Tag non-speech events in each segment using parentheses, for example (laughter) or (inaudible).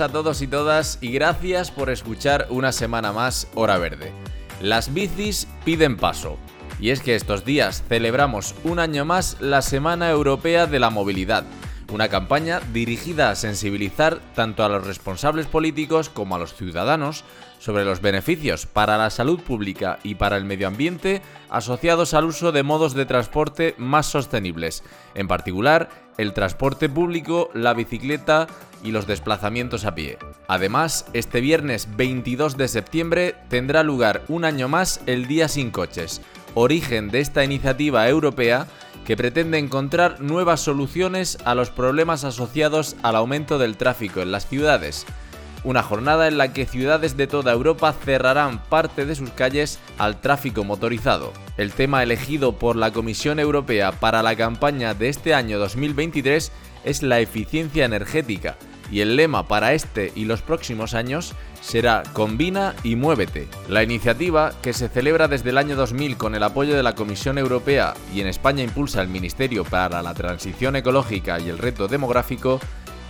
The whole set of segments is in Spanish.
A todos y todas y gracias por escuchar una semana más Hora Verde. Las bicis piden paso. Y es que estos días celebramos un año más la Semana Europea de la Movilidad, una campaña dirigida a sensibilizar tanto a los responsables políticos como a los ciudadanos sobre los beneficios para la salud pública y para el medio ambiente asociados al uso de modos de transporte más sostenibles, en particular el transporte público, la bicicleta y los desplazamientos a pie. Además, este viernes 22 de septiembre tendrá lugar un año más el Día sin Coches, origen de esta iniciativa europea que pretende encontrar nuevas soluciones a los problemas asociados al aumento del tráfico en las ciudades. Una jornada en la que ciudades de toda Europa cerrarán parte de sus calles al tráfico motorizado. El tema elegido por la Comisión Europea para la campaña de este año 2023 es la eficiencia energética, y el lema para este y los próximos años será Combina y Muévete. La iniciativa, que se celebra desde el año 2000 con el apoyo de la Comisión Europea y en España impulsa el Ministerio para la Transición Ecológica y el Reto Demográfico,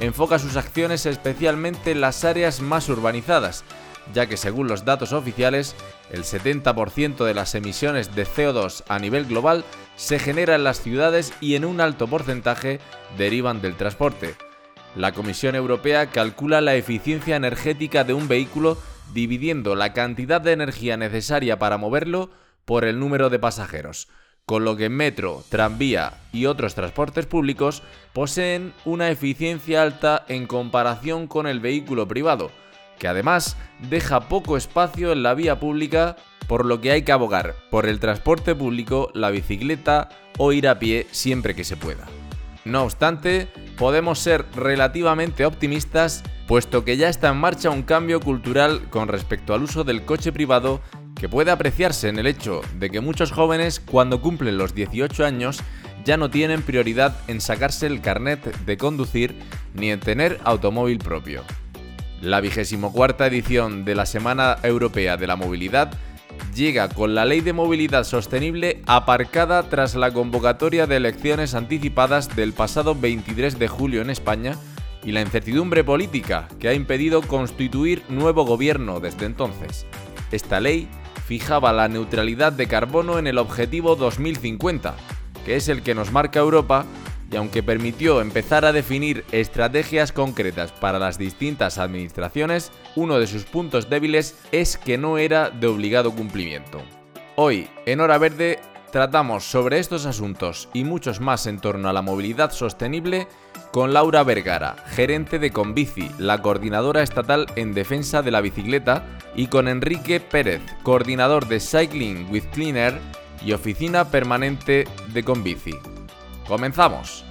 enfoca sus acciones especialmente en las áreas más urbanizadas, ya que según los datos oficiales, el 70% de las emisiones de CO2 a nivel global se genera en las ciudades y en un alto porcentaje derivan del transporte. La Comisión Europea calcula la eficiencia energética de un vehículo dividiendo la cantidad de energía necesaria para moverlo por el número de pasajeros, con lo que metro, tranvía y otros transportes públicos poseen una eficiencia alta en comparación con el vehículo privado, que además deja poco espacio en la vía pública, por lo que hay que abogar por el transporte público, la bicicleta o ir a pie siempre que se pueda. No obstante, podemos ser relativamente optimistas, puesto que ya está en marcha un cambio cultural con respecto al uso del coche privado que puede apreciarse en el hecho de que muchos jóvenes cuando cumplen los 18 años ya no tienen prioridad en sacarse el carnet de conducir ni en tener automóvil propio. La vigésimo cuarta edición de la Semana Europea de la Movilidad llega con la Ley de Movilidad Sostenible aparcada tras la convocatoria de elecciones anticipadas del pasado 23 de julio en España y la incertidumbre política que ha impedido constituir nuevo gobierno desde entonces. Esta ley fijaba la neutralidad de carbono en el objetivo 2050, que es el que nos marca Europa y aunque permitió empezar a definir estrategias concretas para las distintas administraciones, uno de sus puntos débiles es que no era de obligado cumplimiento. Hoy, en Hora Verde, tratamos sobre estos asuntos y muchos más en torno a la movilidad sostenible con Laura Vergara, gerente de Conbici, la coordinadora estatal en defensa de la bicicleta, y con Enrique Pérez, coordinador de Cycling with Cleaner y oficina permanente de Conbici. ¡Comenzamos!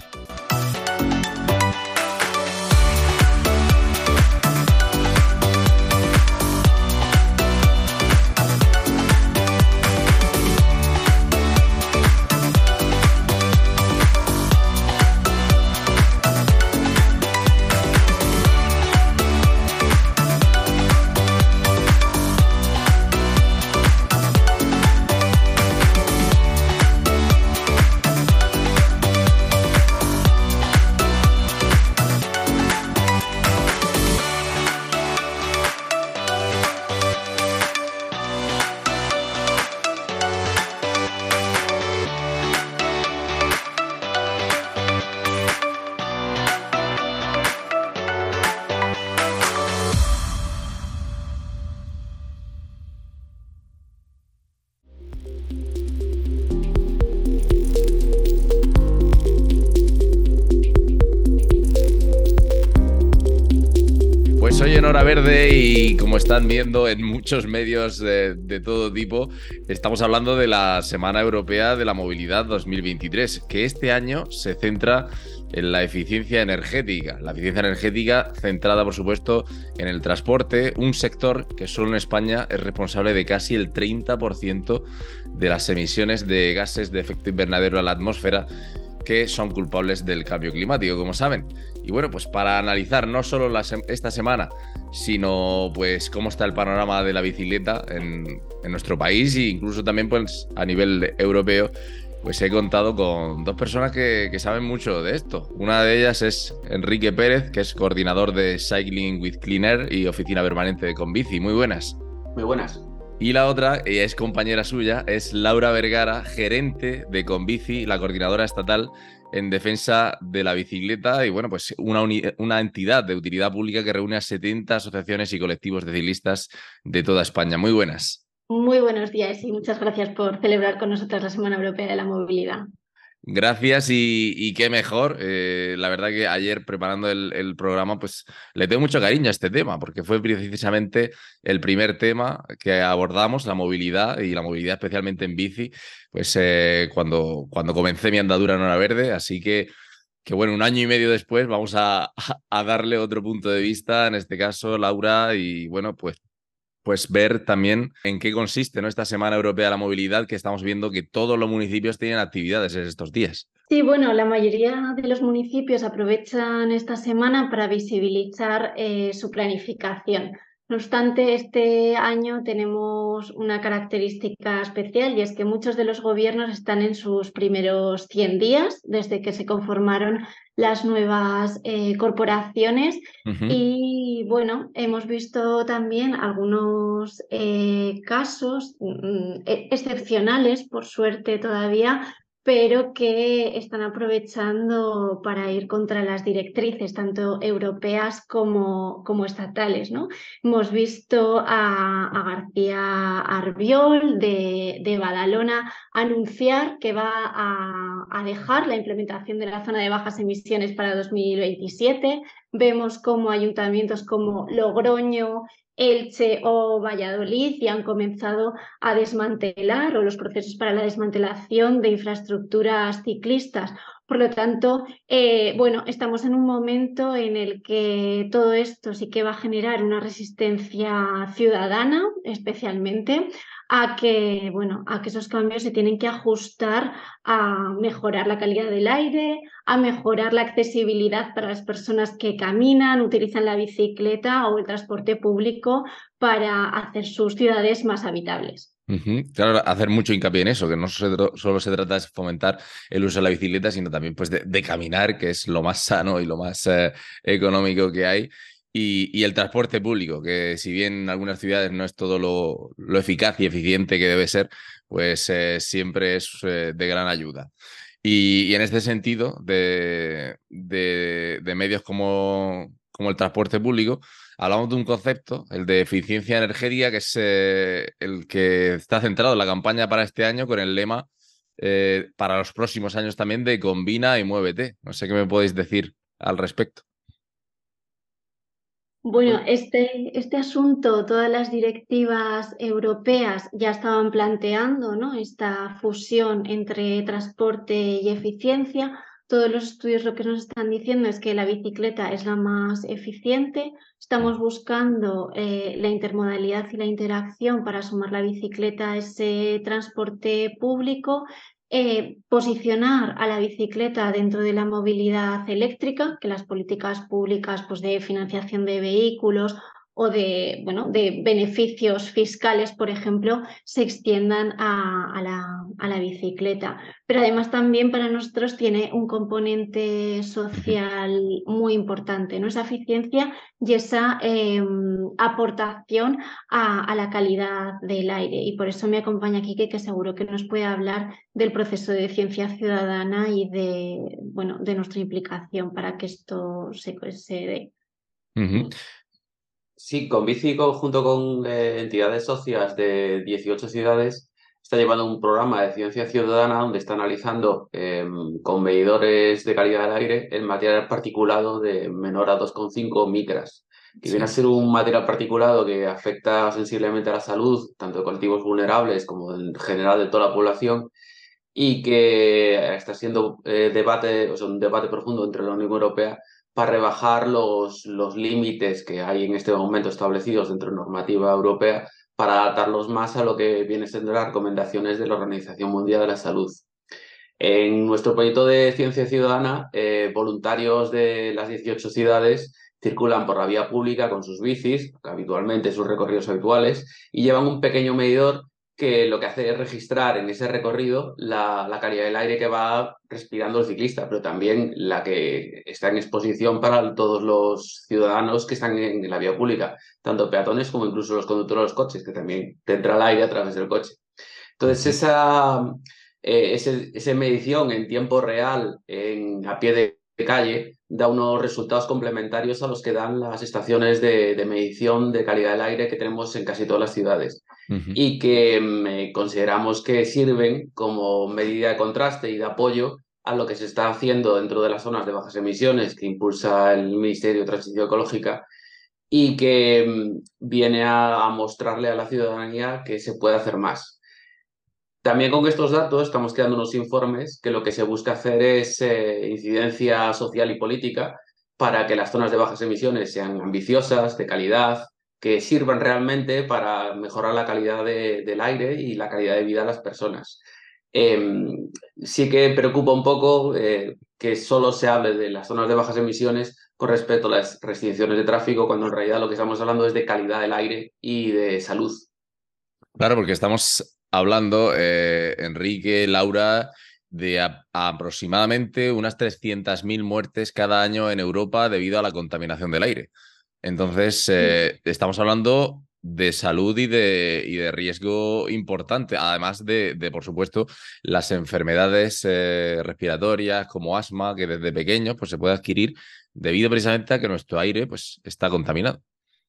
Están viendo en muchos medios de, todo tipo, estamos hablando de la Semana Europea de la Movilidad 2023, que este año se centra en la eficiencia energética. La eficiencia energética centrada, por supuesto, en el transporte, un sector que solo en España es responsable de casi el 30% de las emisiones de gases de efecto invernadero a la atmósfera que son culpables del cambio climático, como saben. Y bueno, pues para analizar no solo esta semana, sino pues cómo está el panorama de la bicicleta en, nuestro país e incluso también pues a nivel europeo, pues he contado con dos personas que, que, saben mucho de esto. Una de ellas es Enrique Pérez, que es coordinador de Cycling with Clean Air y oficina permanente de Conbici. Muy buenas. Muy buenas. Y la otra, ella es compañera suya, es Laura Vergara, gerente de Conbici, la coordinadora estatal en defensa de la bicicleta y bueno, pues una, una entidad de utilidad pública que reúne a 70 asociaciones y colectivos de ciclistas de toda España. Muy buenas. Muy buenos días y muchas gracias por celebrar con nosotros la Semana Europea de la Movilidad. Gracias y, qué mejor. Eh, la verdad que ayer preparando el, programa, pues le tengo mucho cariño a este tema, porque fue precisamente el primer tema que abordamos, la movilidad y la movilidad especialmente en bici, pues eh, cuando, cuando comencé mi andadura en Hora Verde. Así que, que bueno, un año y medio después vamos a, a darle otro punto de vista, en este caso, Laura, y bueno, pues pues ver también en qué consiste ¿no? esta Semana Europea de la Movilidad, que estamos viendo que todos los municipios tienen actividades en estos días. Sí, bueno, la mayoría de los municipios aprovechan esta semana para visibilizar eh, su planificación. No obstante, este año tenemos una característica especial y es que muchos de los gobiernos están en sus primeros 100 días desde que se conformaron las nuevas eh, corporaciones. Y bueno, hemos visto también algunos eh, casos mm, e-, excepcionales, por suerte todavía, pero que están aprovechando para ir contra las directrices, tanto europeas como, como estatales. ¿no? Hemos visto a, García Arbiol de, de, Badalona anunciar que va a, a dejar la implementación de la zona de bajas emisiones para 2027. Vemos como ayuntamientos como Logroño Elche o Valladolid y han comenzado a desmantelar o los procesos para la desmantelación de infraestructuras ciclistas. Por lo tanto, eh, bueno, estamos en un momento en el que todo esto sí que va a generar una resistencia ciudadana, especialmente a que, bueno, a que esos cambios se tienen que ajustar a mejorar la calidad del aire, a mejorar la accesibilidad para las personas que caminan, utilizan la bicicleta o el transporte público para hacer sus ciudades más habitables. Claro, hacer mucho hincapié en eso, que no solo se trata de fomentar el uso de la bicicleta, sino también pues, de, caminar, que es lo más sano y lo más eh, económico que hay. Y, el transporte público, que si bien en algunas ciudades no es todo lo, eficaz y eficiente que debe ser, pues eh, siempre es eh, de gran ayuda. Y, en este sentido, de, medios como, como, el transporte público, hablamos de un concepto, el de eficiencia energética, que es eh, el que está centrado en la campaña para este año con el lema para los próximos años también de combina y muévete. No sé qué me podéis decir al respecto. Bueno, este, este asunto, todas las directivas europeas ya estaban planteando ¿no? esta fusión entre transporte y eficiencia. Todos los estudios lo que nos están diciendo es que la bicicleta es la más eficiente. Estamos buscando eh, la intermodalidad y la interacción para sumar la bicicleta a ese transporte público eh, posicionar a la bicicleta dentro de la movilidad eléctrica, que las políticas públicas pues, de financiación de vehículos o de, bueno, de beneficios fiscales, por ejemplo, se extiendan a, la, a, la, bicicleta. Pero además también para nosotros tiene un componente social muy importante, ¿no? esa eficiencia y esa em, aportación a, la calidad del aire. Y por eso me acompaña Kike, que seguro que nos puede hablar del proceso de ciencia ciudadana y de, bueno, de nuestra implicación para que esto se, se dé. Sí, con Bici, junto con eh, entidades socias de 18 ciudades, está llevando un programa de ciencia ciudadana donde está analizando em, con medidores de calidad del aire el material particulado de menor a 2,5 micras. que viene a ser un material particulado que afecta sensiblemente a la salud, tanto de colectivos vulnerables como en general de toda la población, y que está siendo eh, debate, o sea, un debate profundo entre la Unión Europea para rebajar los, los límites que hay en este momento establecidos dentro de normativa europea para adaptarlos más a lo que viene siendo las recomendaciones de la Organización Mundial de la Salud. En nuestro proyecto de ciencia ciudadana, eh, voluntarios de las 18 ciudades circulan por la vía pública con sus bicis, habitualmente sus recorridos habituales, y llevan un pequeño medidor que lo que hace es registrar en ese recorrido la, la, calidad del aire que va respirando el ciclista, pero también la que está en exposición para todos los ciudadanos que están en, la vía pública, tanto peatones como incluso los conductores de los coches, que también te entra el aire a través del coche. Entonces, esa, eh, esa medición en tiempo real, en, a pie de calle, da unos resultados complementarios a los que dan las estaciones de, medición de calidad del aire que tenemos en casi todas las ciudades y que mm, consideramos que sirven como medida de contraste y de apoyo a lo que se está haciendo dentro de las zonas de bajas emisiones que impulsa el Ministerio de Transición Ecológica y que mm, viene a mostrarle a la ciudadanía que se puede hacer más. También con estos datos estamos creando unos informes que lo que se busca hacer es eh, incidencia social y política para que las zonas de bajas emisiones sean ambiciosas, de calidad, que sirvan realmente para mejorar la calidad del aire y la calidad de vida de las personas. Em, sí que preocupa un poco eh, que solo se hable de las zonas de bajas emisiones con respecto a las restricciones de tráfico, cuando en realidad lo que estamos hablando es de calidad del aire y de salud. Claro, porque estamos hablando, eh, Enrique, Laura, de aproximadamente unas 300.000 muertes cada año en Europa debido a la contaminación del aire. Entonces, eh, estamos hablando de salud y de, y de riesgo importante, además de, de, por supuesto, las enfermedades eh, respiratorias como asma, que desde pequeños pues, se puede adquirir debido precisamente a que nuestro aire pues, está contaminado.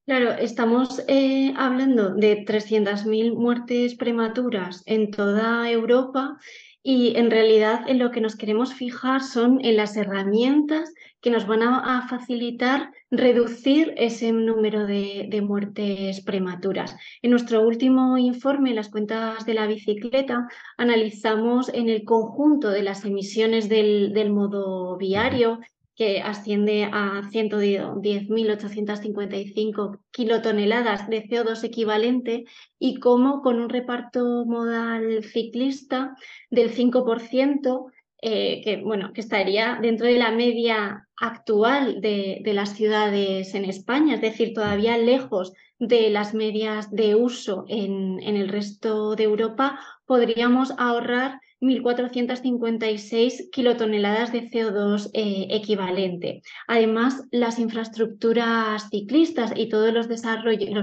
Claro, estamos eh, hablando de 300.000 muertes prematuras en toda Europa y en realidad en lo que nos queremos fijar son en las herramientas que nos van a, facilitar reducir ese número de, muertes prematuras. En nuestro último informe, las cuentas de la bicicleta, analizamos en el conjunto de las emisiones del, del modo viario que asciende a 110.855 kilotoneladas de CO2 equivalente y como con un reparto modal ciclista del 5%, eh, que, bueno, que estaría dentro de la media actual de, las ciudades en España, es decir, todavía lejos de las medias de uso en, en el resto de Europa, podríamos ahorrar 1.456 kilotoneladas de CO2 eh, equivalente. Además, las infraestructuras ciclistas y todos los,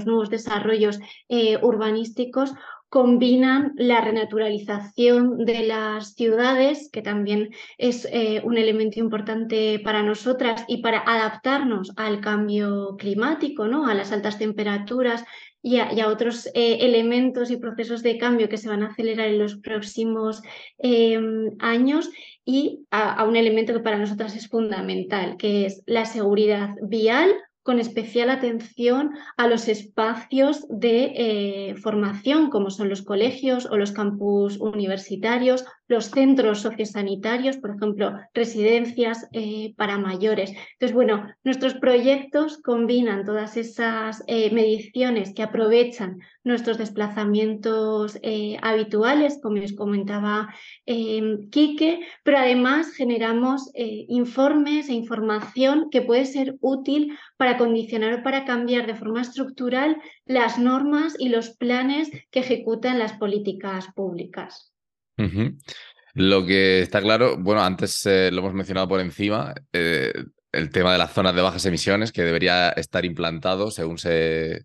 nuevos desarrollos eh, urbanísticos combinan la renaturalización de las ciudades, que también es eh, un elemento importante para nosotras y para adaptarnos al cambio climático, ¿no? a las altas temperaturas y a, otros eh, elementos y procesos de cambio que se van a acelerar en los próximos em, años y a, un elemento que para nosotras es fundamental, que es la seguridad vial con especial atención a los espacios de eh, formación, como son los colegios o los campus universitarios, los centros sociosanitarios, por ejemplo, residencias eh, para mayores. Entonces, bueno, nuestros proyectos combinan todas esas eh, mediciones que aprovechan nuestros desplazamientos habituales, como os comentaba Quique, pero además generamos informes e información que puede ser útil para condicionar o para cambiar de forma estructural las normas y los planes que ejecutan las políticas públicas. Lo que está claro, bueno, antes eh, lo hemos mencionado por encima, eh, el tema de las zonas de bajas emisiones, que debería estar implantado según se,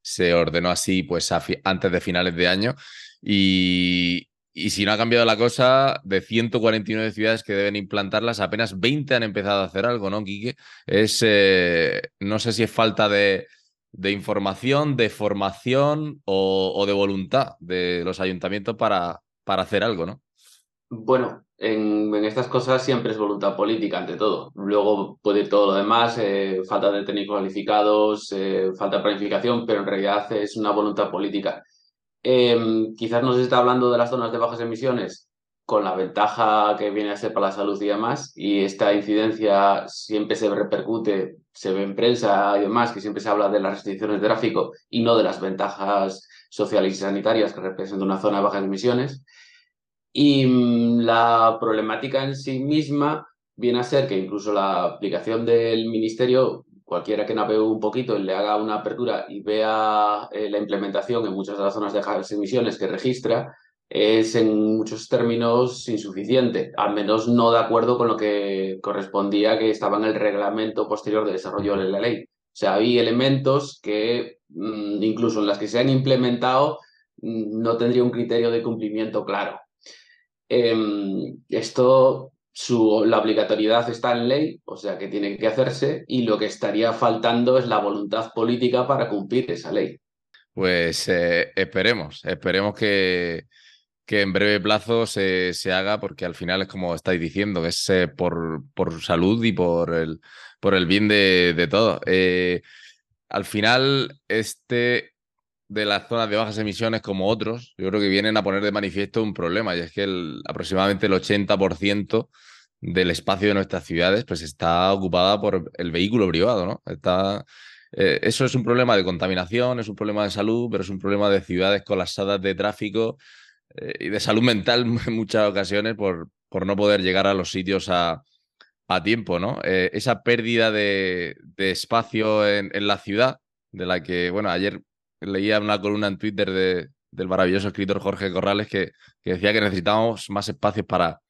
se ordenó así pues antes de finales de año. Y, y si no ha cambiado la cosa, de 149 ciudades que deben implantarlas, apenas 20 han empezado a hacer algo, ¿no, Quique? Es, eh, no sé si es falta de, información, de formación o, de voluntad de los ayuntamientos para, para hacer algo, ¿no? Bueno, en, estas cosas siempre es voluntad política ante todo. Luego puede ir todo lo demás, eh, falta de técnicos cualificados, eh, falta de planificación, pero en realidad es una voluntad política. Em, quizás nos está hablando de las zonas de bajas emisiones con la ventaja que viene a ser para la salud y demás, y esta incidencia siempre se repercute, se ve en prensa y demás, que siempre se habla de las restricciones de tráfico y no de las ventajas sociales y sanitarias que representa una zona de bajas emisiones. Y mm, la problemática en sí misma viene a ser que incluso la aplicación del ministerio, cualquiera que navegue un poquito y le haga una apertura y vea eh, la implementación en muchas de las zonas de bajas emisiones que registra, es en muchos términos insuficiente, al menos no de acuerdo con lo que correspondía que estaba en el reglamento posterior de desarrollo de la ley. O sea, hay elementos que mm, incluso en las que se han implementado mm, no tendría un criterio de cumplimiento claro. Em, esto, su, la obligatoriedad está en ley, o sea que tiene que hacerse, y lo que estaría faltando es la voluntad política para cumplir esa ley. Pues eh, esperemos, esperemos que, que en breve plazo se, se, haga, porque al final es como estáis diciendo, es eh, por, por salud y por el, por el bien de, de todos. Eh, al final, este de las zonas de bajas emisiones como otros, yo creo que vienen a poner de manifiesto un problema, y es que aproximadamente el 80% del espacio de nuestras ciudades pues está ocupada por el vehículo privado, ¿no? Está, eh, eso es un problema de contaminación, es un problema de salud, pero es un problema de ciudades colapsadas de tráfico y de salud mental (laughs) en muchas ocasiones por, por no poder llegar a los sitios a, a tiempo, ¿no? Eh, esa pérdida de, de espacio en, en, la ciudad, de la que, bueno, ayer leía una columna en Twitter de, del maravilloso escritor Jorge Corrales que, que, decía que necesitábamos más espacios para,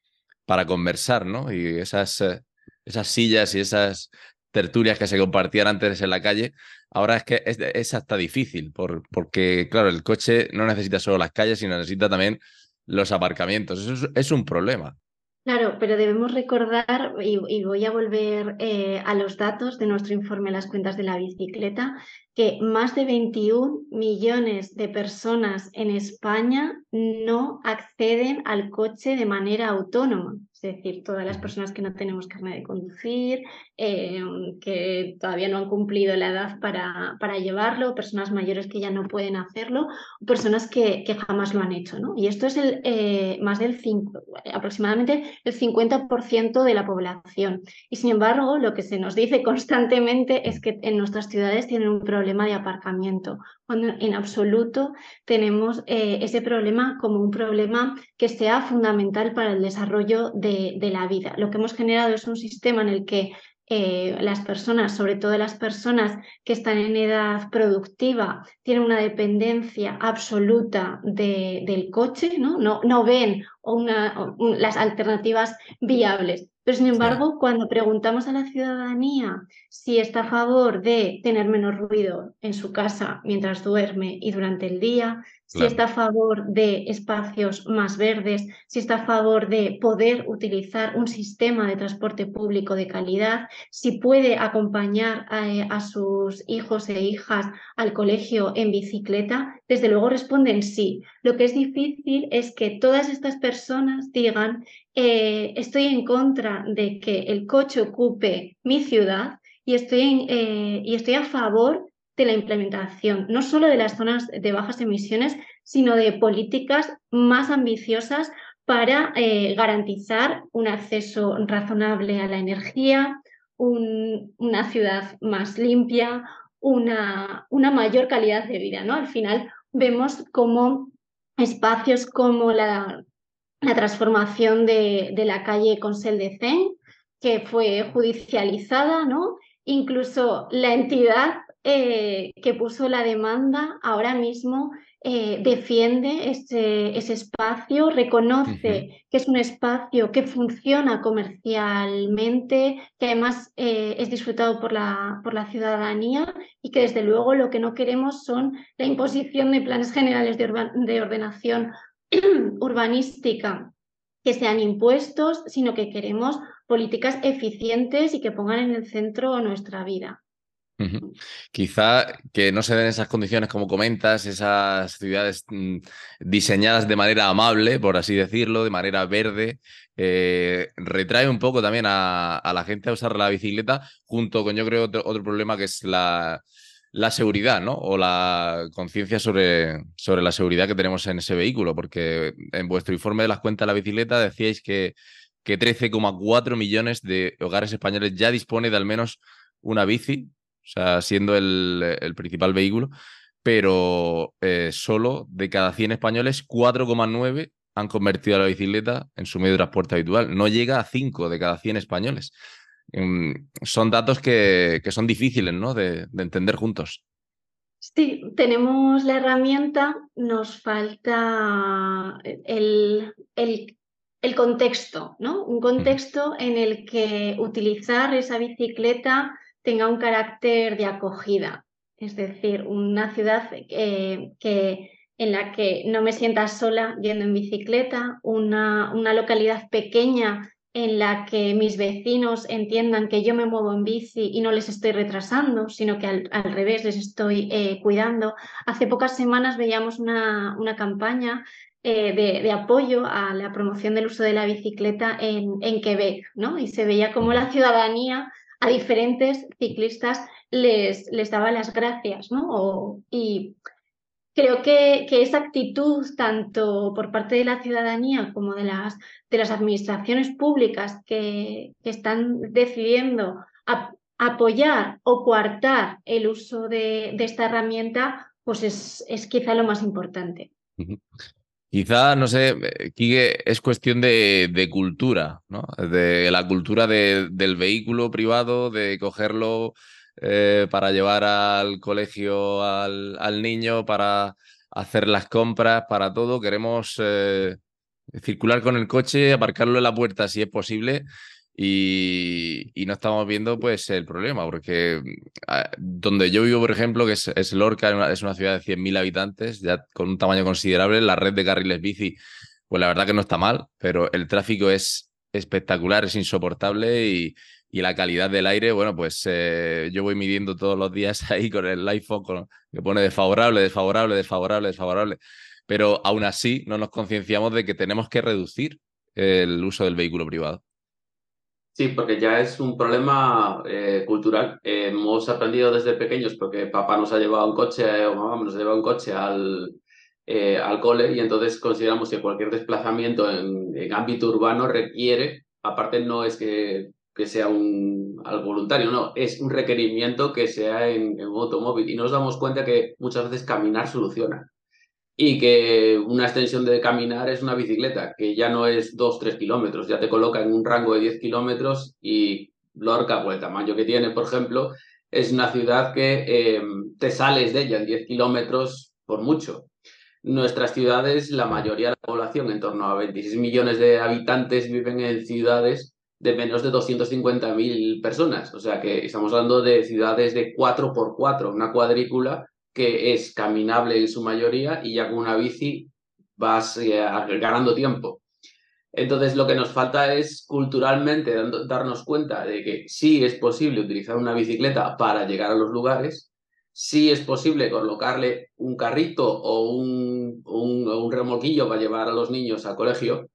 para conversar, ¿no? Y esas, eh, esas sillas y esas tertulias que se compartían antes en la calle, ahora es que es, hasta difícil, por, porque, claro, el coche no necesita solo las calles, sino necesita también los aparcamientos. Eso es, un problema. Claro, pero debemos recordar, y, y voy a volver eh, a los datos de nuestro informe Las cuentas de la bicicleta, que más de 21 millones de personas en España no acceden al coche de manera autónoma. Es decir, todas las personas que no tenemos carne de conducir, eh, que todavía no han cumplido la edad para, para, llevarlo, personas mayores que ya no pueden hacerlo, personas que, que jamás lo han hecho. ¿no? Y esto es el, eh, más del 5, aproximadamente el 50% de la población. Y sin embargo, lo que se nos dice constantemente es que en nuestras ciudades tienen un problema problema de aparcamiento, cuando en absoluto tenemos eh, ese problema como un problema que sea fundamental para el desarrollo de, la vida. Lo que hemos generado es un sistema en el que eh, las personas, sobre todo las personas que están en edad productiva, tienen una dependencia absoluta de, del coche, ¿no? No, no ven una, las alternativas viables. Pero sin embargo, cuando preguntamos a la ciudadanía si está a favor de tener menos ruido en su casa mientras duerme y durante el día, si está a favor de espacios más verdes, si está a favor de poder utilizar un sistema de transporte público de calidad, si puede acompañar a, eh, a sus hijos e hijas al colegio en bicicleta, desde luego responden sí. Lo que es difícil es que todas estas personas digan eh, estoy en contra de que el coche ocupe mi ciudad y estoy, eh, y estoy a favor de la implementación, no solo de las zonas de bajas emisiones, sino de políticas más ambiciosas para eh, garantizar un acceso razonable a la energía, una ciudad más limpia, una, una, mayor calidad de vida. ¿no? Al final vemos como espacios como la, la transformación de, de, la calle Consell de Zen, que fue judicializada, ¿no? Incluso la entidad eh, que puso la demanda ahora mismo eh, defiende ese, ese, espacio, reconoce uh -huh. que es un espacio que funciona comercialmente, que además eh, es disfrutado por la, por la ciudadanía y que desde luego lo que no queremos son la imposición de planes generales de, de ordenación (clears throat) urbanística que sean impuestos, sino que queremos políticas eficientes y que pongan en el centro nuestra vida. Quizá que no se den esas condiciones como comentas, esas ciudades mm, diseñadas de manera amable, por así decirlo, de manera verde, eh, retrae un poco también a, la gente a usar la bicicleta, junto con yo creo otro, problema que es la, la, seguridad, ¿no? O la conciencia sobre, sobre la seguridad que tenemos en ese vehículo, porque en vuestro informe de las cuentas de la bicicleta decíais que, que 13,4 millones de hogares españoles ya dispone de al menos una bici o sea, siendo el, principal vehículo, pero eh, solo de cada 100 españoles, 4,9 han convertido a la bicicleta en su medio de transporte habitual. No llega a 5 de cada 100 españoles. Em, son datos que, son difíciles ¿no? de, entender juntos. Sí, tenemos la herramienta, nos falta el, el, contexto, ¿no? Un contexto en el que utilizar esa bicicleta tenga un carácter de acogida, es decir, una ciudad eh, que, en la que no me sienta sola yendo en bicicleta, una, una localidad pequeña en la que mis vecinos entiendan que yo me muevo en bici y no les estoy retrasando, sino que al, revés les estoy eh, cuidando. Hace pocas semanas veíamos una, una campaña eh, de, de, apoyo a la promoción del uso de la bicicleta en, en Quebec, ¿no? Y se veía como la ciudadanía a diferentes ciclistas les, les daba las gracias, ¿no? y creo que, que, esa actitud, tanto por parte de la ciudadanía como de las, de las administraciones públicas que, que están decidiendo apoyar o coartar el uso de, de esta herramienta, pues es, es, quizá lo más importante. Quizá, no sé, es cuestión de, cultura, ¿no? De la cultura del vehículo privado, de cogerlo eh, para llevar al colegio al, niño, para hacer las compras, para todo. Queremos eh, circular con el coche, aparcarlo en la puerta si es posible y, no estamos viendo pues el problema, porque ah, donde yo vivo, por ejemplo, que es, Lorca, es una ciudad de 100.000 habitantes, ya con un tamaño considerable, la red de carriles bici, pues la verdad que no está mal, pero el tráfico es espectacular, es insoportable y, la calidad del aire, bueno, pues eh, yo voy midiendo todos los días (laughs) ahí con el iPhone que pone desfavorable, desfavorable, desfavorable, desfavorable, pero aún así no nos concienciamos de que tenemos que reducir el uso del vehículo privado. Sí, porque ya es un problema eh, cultural. hemos aprendido desde pequeños porque papá nos ha llevado un coche o mamá nos ha llevado un coche al, eh, al cole y entonces consideramos que cualquier desplazamiento en, ámbito urbano requiere, aparte no es que, que sea un, algo voluntario, no, es un requerimiento que sea en, en automóvil y nos damos cuenta que muchas veces caminar soluciona y que una extensión de caminar es una bicicleta, que ya no es 2-3 kilómetros, ya te coloca en un rango de 10 kilómetros y Lorca, por el tamaño que tiene, por ejemplo, es una ciudad que eh, te sales de ella en 10 kilómetros por mucho. Nuestras ciudades, la mayoría de la población, en torno a 26 millones de habitantes, viven en ciudades de menos de 250.000 personas. O sea que estamos hablando de ciudades de 4x4, una cuadrícula que es caminable en su mayoría y ya con una bici vas eh, ganando tiempo. Entonces lo que nos falta es culturalmente darnos cuenta de que sí es posible utilizar una bicicleta para llegar a los lugares, sí es posible colocarle un carrito o un, un, remolquillo para llevar a los niños al colegio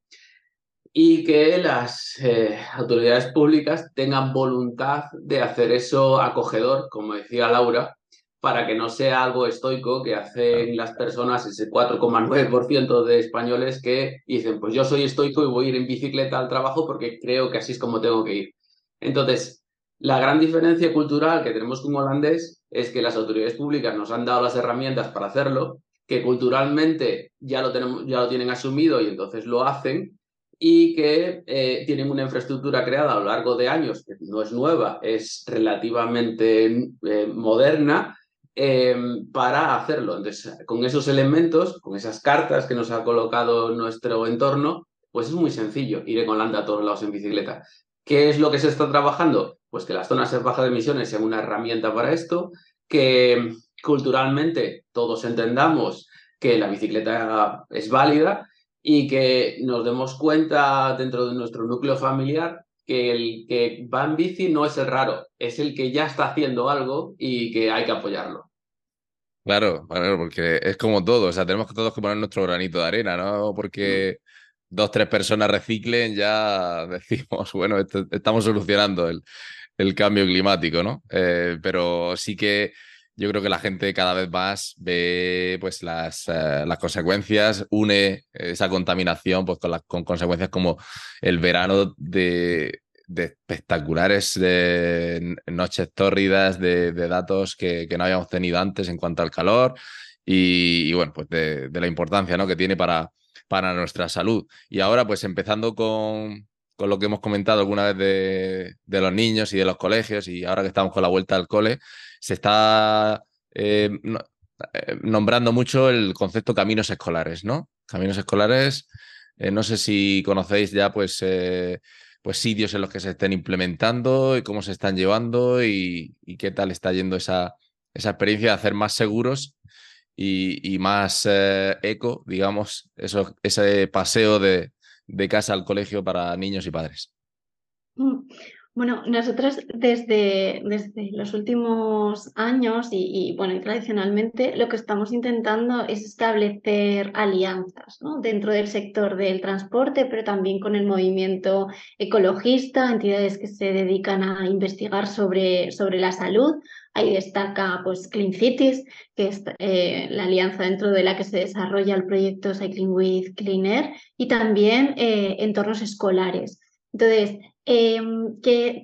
y que las eh, autoridades públicas tengan voluntad de hacer eso acogedor, como decía Laura, para que no sea algo estoico que hacen las personas, ese 4,9% de españoles que dicen, pues yo soy estoico y voy a ir en bicicleta al trabajo porque creo que así es como tengo que ir. Entonces, la gran diferencia cultural que tenemos con holandés es que las autoridades públicas nos han dado las herramientas para hacerlo, que culturalmente ya lo, tenemos, ya lo tienen asumido y entonces lo hacen, y que eh, tienen una infraestructura creada a lo largo de años, que no es nueva, es relativamente eh, moderna, Em, para hacerlo. Entonces, con esos elementos, con esas cartas que nos ha colocado nuestro entorno, pues es muy sencillo ir en Holanda a todos lados en bicicleta. ¿Qué es lo que se está trabajando? Pues que las zonas de baja de emisiones sean una herramienta para esto, que culturalmente todos entendamos que la bicicleta es válida y que nos demos cuenta dentro de nuestro núcleo familiar que el que va en bici no es el raro, es el que ya está haciendo algo y que hay que apoyarlo. Claro, porque es como todo, o sea, tenemos que todos que poner nuestro granito de arena, ¿no? Porque dos, tres personas reciclen, ya (laughs) decimos, bueno, estamos solucionando el, el, cambio climático, ¿no? Eh, pero sí que yo creo que la gente cada vez más ve pues las, eh, las consecuencias, une esa contaminación pues, con, con consecuencias como el verano de, de espectaculares de noches tórridas, de, datos que, que, no habíamos tenido antes en cuanto al calor y, bueno, pues de, la importancia ¿no? que tiene para, para nuestra salud. Y ahora, pues empezando con, con lo que hemos comentado alguna vez de, los niños y de los colegios, y ahora que estamos con la vuelta al cole, se está eh, eh, nombrando mucho el concepto caminos escolares, ¿no? Caminos escolares, eh, no sé si conocéis ya, pues pues sitios en los que se estén implementando y cómo se están llevando y, qué tal está yendo esa, esa experiencia de hacer más seguros y, más eh, eco, digamos, eso, ese paseo de, de casa al colegio para niños y padres. Mm. Bueno, nosotros desde, desde los últimos años y, bueno, tradicionalmente lo que estamos intentando es establecer alianzas dentro del sector del transporte, pero también con el movimiento ecologista, entidades que se dedican a investigar sobre, sobre la salud. Ahí destaca pues Clean Cities, que es eh, la alianza dentro de la que se desarrolla el proyecto Cycling with Clean Air, y también eh, entornos escolares. Entonces, Em, ¿qué,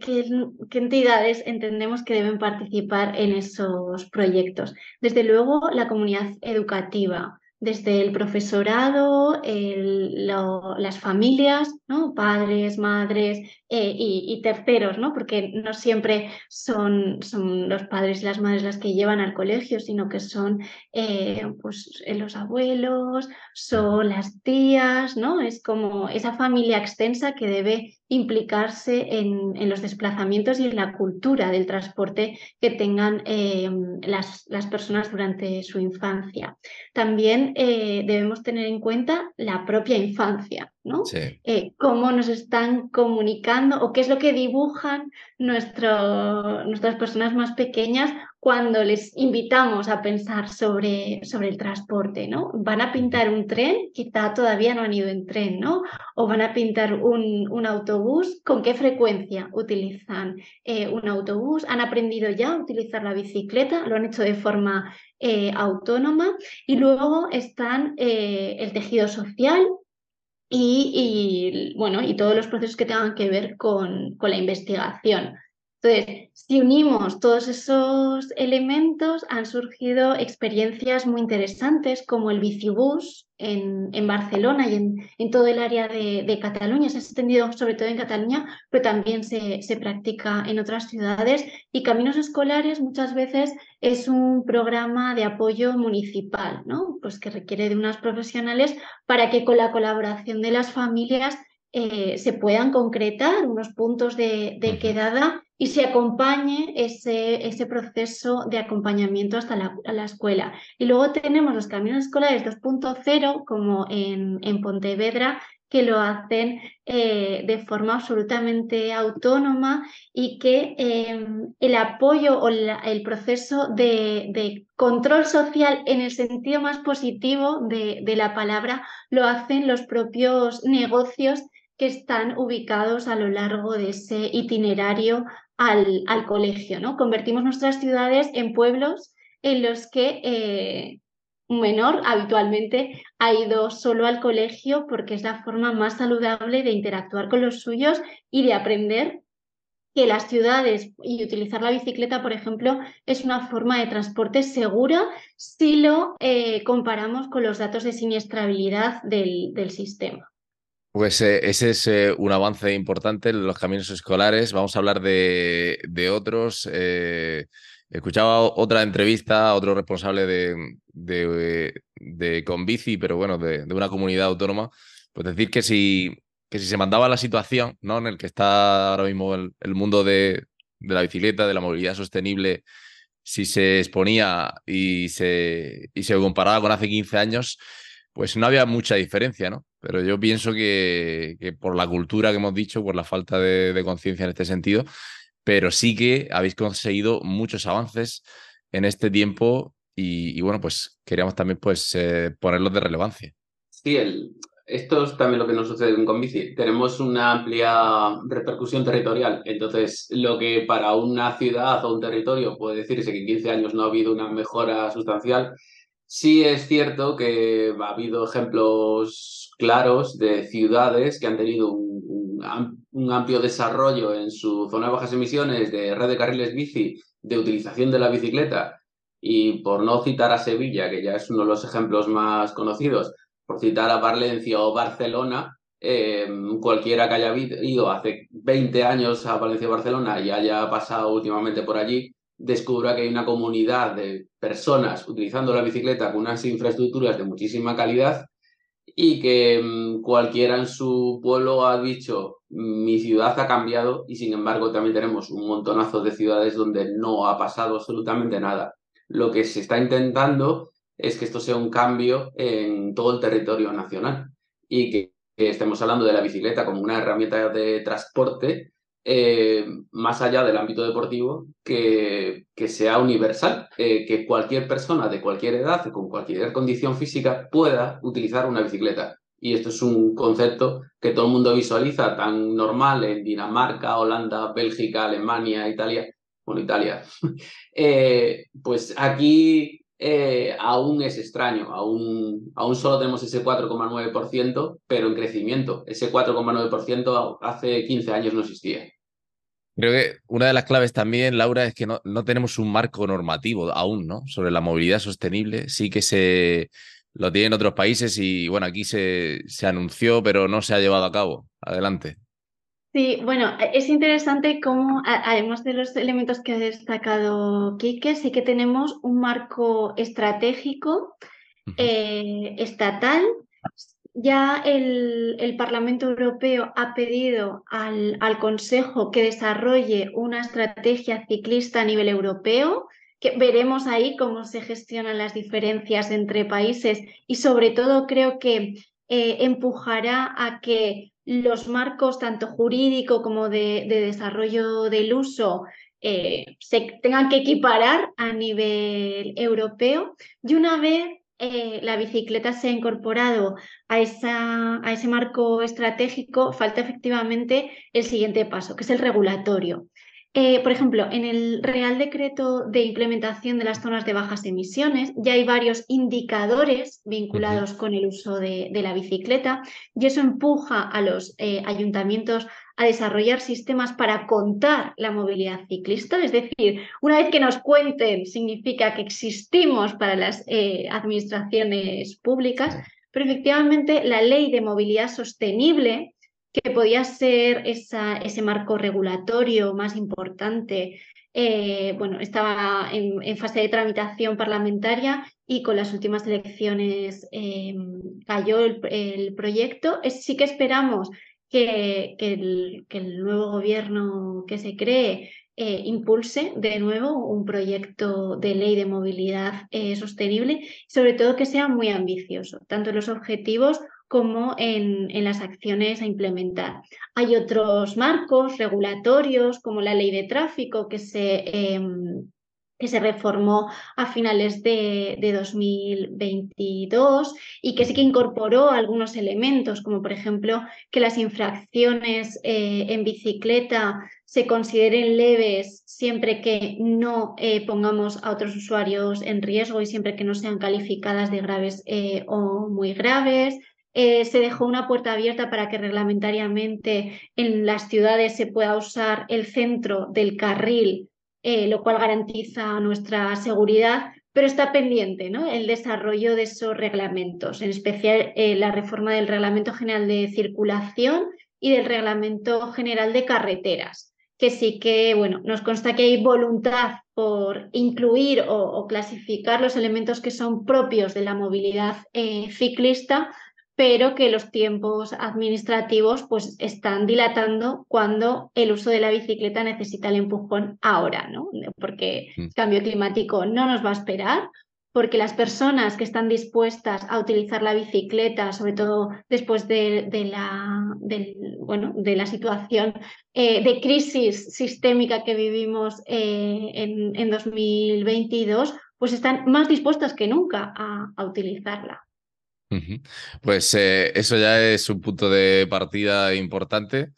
entidades entendemos que deben participar en esos proyectos? Desde luego, la comunidad educativa, desde el profesorado, las familias, ¿no? padres, madres eh, y, terceros, ¿no? porque no siempre son, son, los padres y las madres las que llevan al colegio, sino que son eh, pues, eh, los abuelos, son las tías, ¿no? es como esa familia extensa que debe implicarse en, en los desplazamientos y en la cultura del transporte que tengan las, las personas durante su infancia. También eh, debemos tener en cuenta la propia infancia, ¿no? Eh, cómo nos están comunicando o qué es lo que dibujan nuestras personas más pequeñas cuando les invitamos a pensar sobre, sobre el transporte, ¿no? Van a pintar un tren, quizá todavía no han ido en tren, ¿no? O van a pintar un, un autobús, ¿con qué frecuencia utilizan eh, un autobús? ¿Han aprendido ya a utilizar la bicicleta? ¿Lo han hecho de forma eh, autónoma? Y luego están el tejido social, y, bueno, y todos los procesos que tengan que ver con, con la investigación. Entonces, si unimos todos esos elementos, han surgido experiencias muy interesantes como el bicibús en, en Barcelona y en, en, todo el área de, de, Cataluña. Se ha extendido sobre todo en Cataluña, pero también se, se practica en otras ciudades. Y Caminos Escolares muchas veces es un programa de apoyo municipal, ¿no? Pues que requiere de unas profesionales para que con la colaboración de las familias eh, se puedan concretar unos puntos de, quedada y se acompañe ese, ese proceso de acompañamiento hasta la, escuela. Y luego tenemos los caminos escolares 2.0, como en, en, Pontevedra, que lo hacen eh, de forma absolutamente autónoma y que em, el apoyo o el proceso de, de, control social en el sentido más positivo de, de la palabra lo hacen los propios negocios que están ubicados a lo largo de ese itinerario al, al colegio. ¿no? Convertimos nuestras ciudades en pueblos en los que eh, un menor habitualmente ha ido solo al colegio porque es la forma más saludable de interactuar con los suyos y de aprender que las ciudades y utilizar la bicicleta, por ejemplo, es una forma de transporte segura si lo eh, comparamos con los datos de siniestrabilidad del, del sistema. Pues eh, ese es eh, un avance importante en los caminos escolares. Vamos a hablar de, otros. Eh, escuchaba otra entrevista a otro responsable de, de, Convici, pero bueno, de, una comunidad autónoma, pues decir que si, que si se mandaba la situación ¿no? en el que está ahora mismo el, mundo de, la bicicleta, de la movilidad sostenible, si se exponía y se, y se comparaba con hace 15 años, pues no había mucha diferencia, ¿no? Pero yo pienso que, por la cultura que hemos dicho, por la falta de, conciencia en este sentido, pero sí que habéis conseguido muchos avances en este tiempo y, bueno, pues queríamos también pues eh, ponerlos de relevancia. Sí, esto es también lo que nos sucede con Bici. Tenemos una amplia repercusión territorial. Entonces, lo que para una ciudad o un territorio puede decirse que en 15 años no ha habido una mejora sustancial, sí es cierto que ha habido ejemplos claros de ciudades que han tenido un, un amplio desarrollo en su zona de bajas emisiones de red de carriles bici, de utilización de la bicicleta. Y por no citar a Sevilla, que ya es uno de los ejemplos más conocidos, por citar a Valencia o Barcelona, eh, cualquiera que haya ido hace 20 años a Valencia o Barcelona y haya pasado últimamente por allí, descubra que hay una comunidad de personas utilizando la bicicleta con unas infraestructuras de muchísima calidad y que mm, cualquiera en su pueblo ha dicho mi ciudad ha cambiado y sin embargo también tenemos un montonazo de ciudades donde no ha pasado absolutamente nada. Lo que se está intentando es que esto sea un cambio en todo el territorio nacional y que, estemos hablando de la bicicleta como una herramienta de transporte eh, más allá del ámbito deportivo que, que sea universal, eh, que cualquier persona de cualquier edad, con cualquier condición física, pueda utilizar una bicicleta. Y esto es un concepto que todo el mundo visualiza tan normal en Dinamarca, Holanda, Bélgica, Alemania, Italia. Bueno, Italia. (laughs) Eh, pues aquí aún es extraño, aún, aún solo tenemos ese 4,9%, pero en crecimiento. Ese 4,9% hace 15 años no existía. Creo que una de las claves también, Laura, es que no, no, tenemos un marco normativo aún, ¿no? Sobre la movilidad sostenible. Sí que se lo tienen otros países y bueno, aquí se, se anunció, pero no se ha llevado a cabo. Adelante. Sí, bueno, e, es interesante cómo, además de los elementos que ha destacado Quique, sí que tenemos un marco estratégico eh, estatal. Ya el, Parlamento Europeo ha pedido al, Consejo que desarrolle una estrategia ciclista a nivel europeo, que veremos ahí cómo se gestionan las diferencias entre países y sobre todo creo que eh, empujará a que los marcos tanto jurídico como de, desarrollo del uso eh, se tengan que equiparar a nivel europeo. Y una vez eh, la bicicleta se ha incorporado a, esa, a ese marco estratégico, falta efectivamente el siguiente paso, que es el regulatorio. Eh, por ejemplo, en el Real Decreto de Implementación de las Zonas de Bajas Emisiones ya hay varios indicadores vinculados con el uso de, la bicicleta y eso empuja a los eh, ayuntamientos a desarrollar sistemas para contar la movilidad ciclista. Es decir, una vez que nos cuenten significa que existimos para las eh, administraciones públicas, pero efectivamente la ley de movilidad sostenible que podía ser esa, ese marco regulatorio más importante. Eh, bueno, estaba en, fase de tramitación parlamentaria y con las últimas elecciones eh, cayó el, proyecto. sí que esperamos que, que, el, nuevo gobierno que se cree eh, impulse de nuevo un proyecto de ley de movilidad sostenible y sobre todo que sea muy ambicioso, tanto en los objetivos como en, las acciones a implementar. Hay otros marcos regulatorios, como la ley de tráfico, que se, em, que se reformó a finales de, 2022 y que sí que incorporó algunos elementos, como por ejemplo que las infracciones eh, en bicicleta se consideren leves siempre que no eh, pongamos a otros usuarios en riesgo y siempre que no sean calificadas de graves eh, o muy graves. Se dejó una puerta abierta para que reglamentariamente en las ciudades se pueda usar el centro del carril, eh, lo cual garantiza nuestra seguridad, pero está pendiente ¿no? el desarrollo de esos reglamentos, en especial eh, la reforma del Reglamento General de Circulación y del Reglamento General de Carreteras que sí que, bueno, nos consta que hay voluntad por incluir o, clasificar los elementos que son propios de la movilidad ciclista, pero que los tiempos administrativos pues están dilatando cuando el uso de la bicicleta necesita el empujón ahora, ¿no? Porque el mm. cambio climático no nos va a esperar, porque las personas que están dispuestas a utilizar la bicicleta, sobre todo después de, la, bueno, de la situación eh, de crisis sistémica que vivimos eh, en, 2022, pues están más dispuestas que nunca a, utilizarla. Pues eh, eso ya es un punto de partida importante.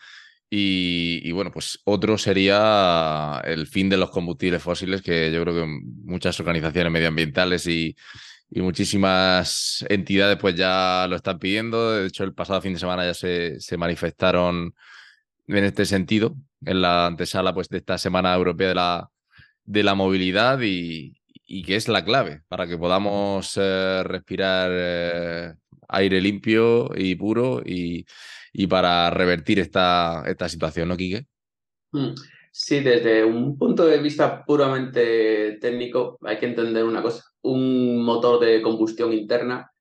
Y, bueno, pues otro sería el fin de los combustibles fósiles, que yo creo que muchas organizaciones medioambientales y, muchísimas entidades pues ya lo están pidiendo. De hecho, el pasado fin de semana ya se, se manifestaron en este sentido, en la antesala pues, de esta Semana Europea de la, de la Movilidad y, que es la clave para que podamos eh, respirar eh, aire limpio y puro y y para revertir esta, esta situación, ¿no, Quique? Mm, sí, desde un punto de vista puramente técnico hay que entender una cosa. Un motor de combustión interna,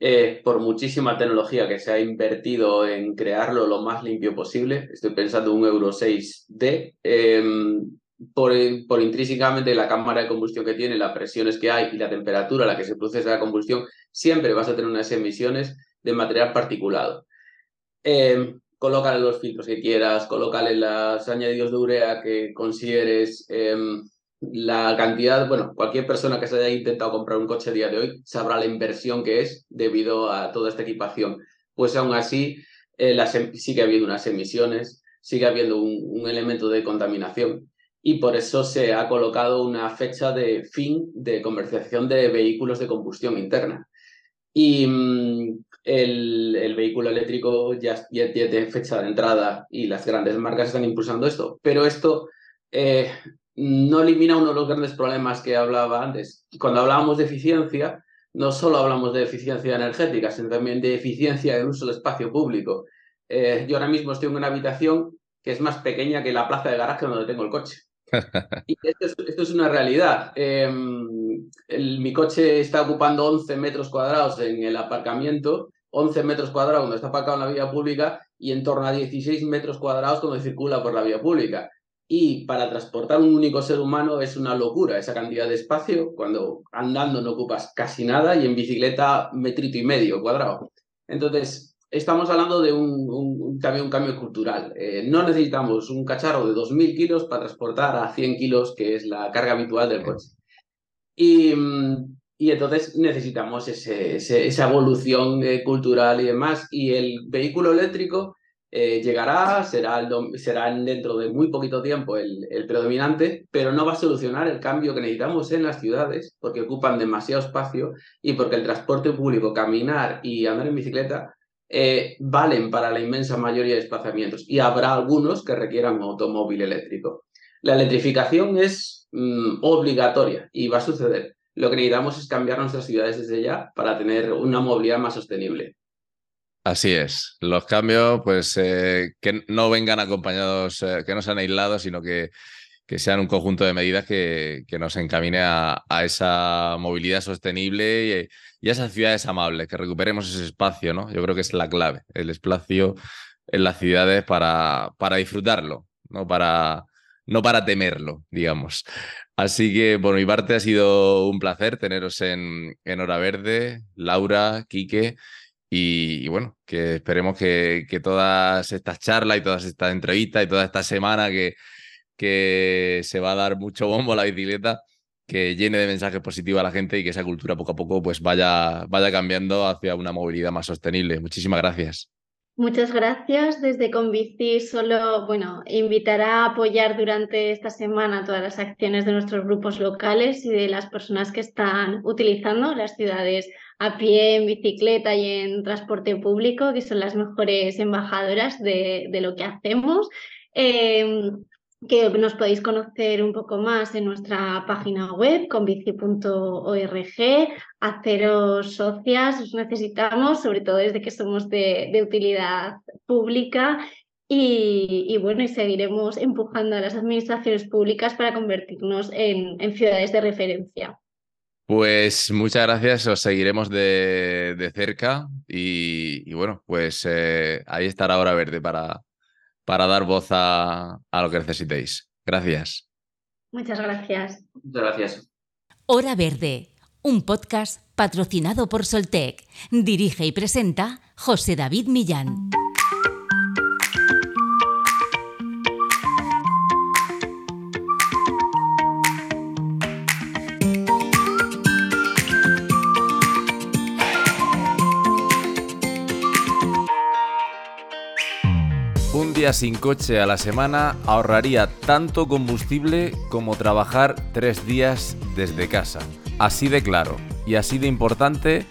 eh, por muchísima tecnología que se ha invertido en crearlo lo más limpio posible, estoy pensando en un Euro 6D, em, por, por, intrínsecamente la cámara de combustión que tiene, las presiones que hay y la temperatura a la que se produce esa combustión, siempre vas a tener unas emisiones de material particulado. Eh, colócale los filtros que quieras, colócale los añadidos de urea que consideres, em, la cantidad, bueno, cualquier persona que se haya intentado comprar un coche a día de hoy sabrá la inversión que es debido a toda esta equipación. Pues aún así, eh, em, sigue habiendo unas emisiones, sigue habiendo un, elemento de contaminación y por eso se ha colocado una fecha de fin de comercialización de vehículos de combustión interna. Y mm, el, vehículo eléctrico ya, tiene fecha de entrada y las grandes marcas están impulsando esto. Pero esto eh, no elimina uno de los grandes problemas que hablaba antes. Cuando hablábamos de eficiencia, no solo hablamos de eficiencia energética, sino también de eficiencia del uso del espacio público. Eh, yo ahora mismo estoy en una habitación que es más pequeña que la plaza de garaje donde tengo el coche. (laughs) y esto es, una realidad. Em, mi coche está ocupando 11 metros cuadrados en el aparcamiento, 11 metros cuadrados cuando está aparcado en la vía pública y en torno a 16 metros cuadrados cuando circula por la vía pública. Y para transportar un único ser humano es una locura esa cantidad de espacio, cuando andando no ocupas casi nada y en bicicleta metrito y medio cuadrado. Entonces, estamos hablando de un, un, un cambio cultural. Eh, no necesitamos un cacharro de 2.000 kilos para transportar a 100 kilos, que es la carga habitual del coche. Y, y entonces necesitamos ese, esa evolución eh, cultural y demás. Y el vehículo eléctrico eh, llegará, será, será dentro de muy poquito tiempo el, el, predominante, pero no va a solucionar el cambio que necesitamos en las ciudades, porque ocupan demasiado espacio y porque el transporte público, caminar y andar en bicicleta, eh, valen para la inmensa mayoría de desplazamientos. Y habrá algunos que requieran automóvil eléctrico. La electrificación es Mm, obligatoria y va a suceder. Lo que necesitamos es cambiar nuestras ciudades desde ya para tener una movilidad más sostenible. Así es. Los cambios, pues, eh, que no vengan acompañados, eh, que no sean aislados, sino que, que, sean un conjunto de medidas que, que nos encamine a, esa movilidad sostenible y, a esas ciudades amables, que recuperemos ese espacio, ¿no? Yo creo que es la clave, el espacio en las ciudades para, para disfrutarlo, no para, no para temerlo, digamos. Así que por mi parte ha sido un placer teneros en, en Hora Verde, Laura, Quique, y, bueno, que esperemos que, que, todas estas charlas y todas estas entrevistas y toda esta semana que, que se va a dar mucho bombo a la bicicleta, que llene de mensajes positivos a la gente y que esa cultura poco a poco pues vaya, vaya cambiando hacia una movilidad más sostenible. Muchísimas gracias. Muchas gracias. Desde Convici solo, bueno, invitará a apoyar durante esta semana todas las acciones de nuestros grupos locales y de las personas que están utilizando las ciudades a pie, en bicicleta y en transporte público, que son las mejores embajadoras de, lo que hacemos. Em, que nos podéis conocer un poco más en nuestra página web convici.org, haceros socias, os necesitamos, sobre todo desde que somos de, utilidad pública y, bueno, y seguiremos empujando a las administraciones públicas para convertirnos en, ciudades de referencia. Pues muchas gracias, os seguiremos de, cerca y, bueno, pues eh, ahí estará Hora Verde para, para dar voz a, lo que necesitéis. Gracias. Muchas gracias. Muchas gracias. Hora Verde un podcast patrocinado por Soltec. Dirige y presenta José David Millán. Sin coche a la semana ahorraría tanto combustible como trabajar tres días desde casa. Así de claro y así de importante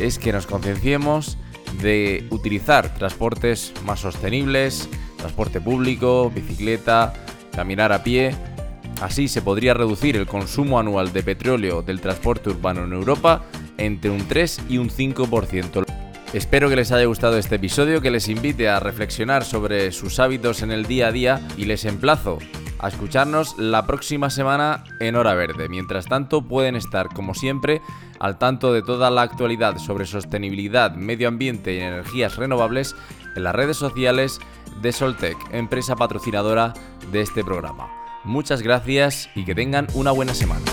es que nos concienciemos de utilizar transportes más sostenibles, transporte público, bicicleta, caminar a pie. Así se podría reducir el consumo anual de petróleo del transporte urbano en Europa entre un 3 y un 5%. Espero que les haya gustado este episodio, que les invite a reflexionar sobre sus hábitos en el día a día y les emplazo a escucharnos la próxima semana en Hora Verde. Mientras tanto, pueden estar, como siempre, al tanto de toda la actualidad sobre sostenibilidad, medio ambiente y energías renovables en las redes sociales de Soltec, empresa patrocinadora de este programa. Muchas gracias y que tengan una buena semana.